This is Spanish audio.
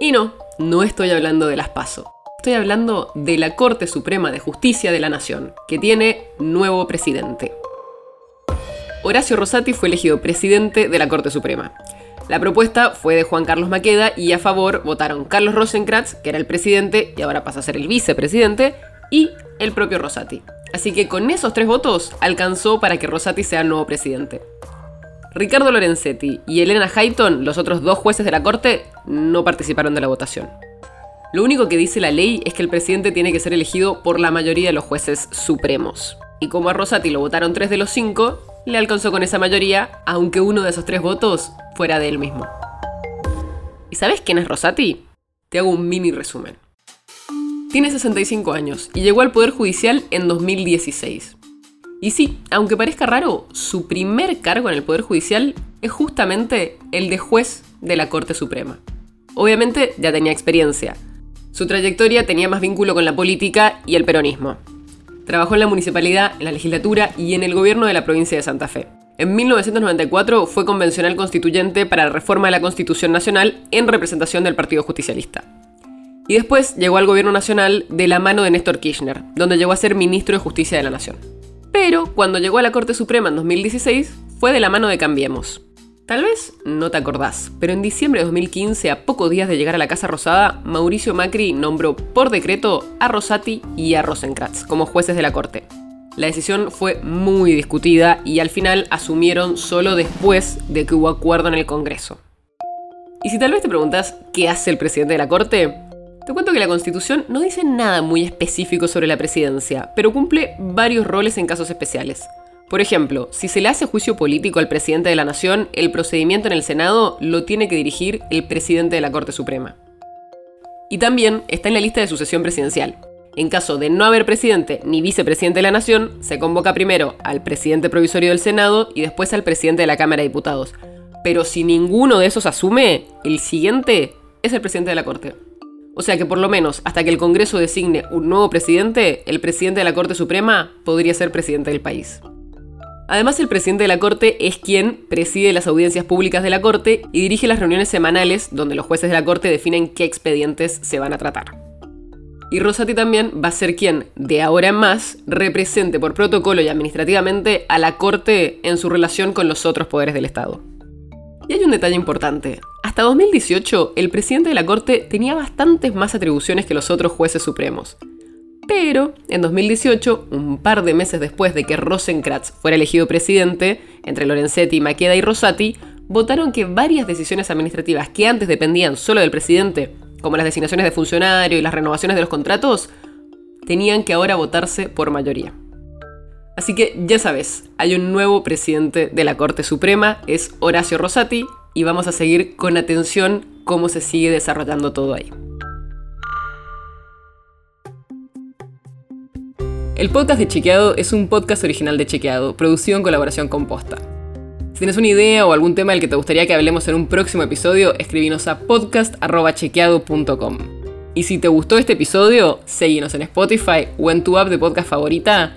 Y no, no estoy hablando de las PASO. Estoy hablando de la Corte Suprema de Justicia de la Nación, que tiene nuevo presidente. Horacio Rosati fue elegido presidente de la Corte Suprema. La propuesta fue de Juan Carlos Maqueda y a favor votaron Carlos Rosenkrantz, que era el presidente y ahora pasa a ser el vicepresidente, y el propio Rosati. Así que con esos tres votos alcanzó para que Rosati sea el nuevo presidente. Ricardo Lorenzetti y Elena Hayton, los otros dos jueces de la Corte, no participaron de la votación. Lo único que dice la ley es que el presidente tiene que ser elegido por la mayoría de los jueces supremos. Y como a Rosati lo votaron tres de los cinco, le alcanzó con esa mayoría, aunque uno de esos tres votos fuera de él mismo. ¿Y sabes quién es Rosati? Te hago un mini resumen. Tiene 65 años y llegó al Poder Judicial en 2016. Y sí, aunque parezca raro, su primer cargo en el Poder Judicial es justamente el de juez de la Corte Suprema. Obviamente ya tenía experiencia. Su trayectoria tenía más vínculo con la política y el peronismo. Trabajó en la municipalidad, en la legislatura y en el gobierno de la provincia de Santa Fe. En 1994 fue convencional constituyente para la reforma de la Constitución Nacional en representación del Partido Justicialista. Y después llegó al gobierno nacional de la mano de Néstor Kirchner, donde llegó a ser ministro de Justicia de la Nación. Pero cuando llegó a la Corte Suprema en 2016, fue de la mano de Cambiemos. Tal vez no te acordás, pero en diciembre de 2015, a pocos días de llegar a la Casa Rosada, Mauricio Macri nombró por decreto a Rosati y a Rosenkrantz como jueces de la Corte. La decisión fue muy discutida y al final asumieron solo después de que hubo acuerdo en el Congreso. Y si tal vez te preguntas qué hace el presidente de la Corte, te cuento que la Constitución no dice nada muy específico sobre la presidencia, pero cumple varios roles en casos especiales. Por ejemplo, si se le hace juicio político al presidente de la Nación, el procedimiento en el Senado lo tiene que dirigir el presidente de la Corte Suprema. Y también está en la lista de sucesión presidencial. En caso de no haber presidente ni vicepresidente de la Nación, se convoca primero al presidente provisorio del Senado y después al presidente de la Cámara de Diputados. Pero si ninguno de esos asume, el siguiente es el presidente de la Corte. O sea que por lo menos hasta que el Congreso designe un nuevo presidente, el presidente de la Corte Suprema podría ser presidente del país. Además, el presidente de la Corte es quien preside las audiencias públicas de la Corte y dirige las reuniones semanales donde los jueces de la Corte definen qué expedientes se van a tratar. Y Rosati también va a ser quien, de ahora en más, represente por protocolo y administrativamente a la Corte en su relación con los otros poderes del Estado. Y hay un detalle importante. Hasta 2018, el presidente de la Corte tenía bastantes más atribuciones que los otros jueces supremos. Pero en 2018, un par de meses después de que Rosenkrantz fuera elegido presidente, entre Lorenzetti, Maqueda y Rosati, votaron que varias decisiones administrativas que antes dependían solo del presidente, como las designaciones de funcionario y las renovaciones de los contratos, tenían que ahora votarse por mayoría. Así que ya sabes, hay un nuevo presidente de la Corte Suprema, es Horacio Rosati, y vamos a seguir con atención cómo se sigue desarrollando todo ahí. El podcast de Chequeado es un podcast original de Chequeado, producido en colaboración con Posta. Si tienes una idea o algún tema del que te gustaría que hablemos en un próximo episodio, escribinos a podcast.chequeado.com. Y si te gustó este episodio, seguinos en Spotify o en tu app de podcast favorita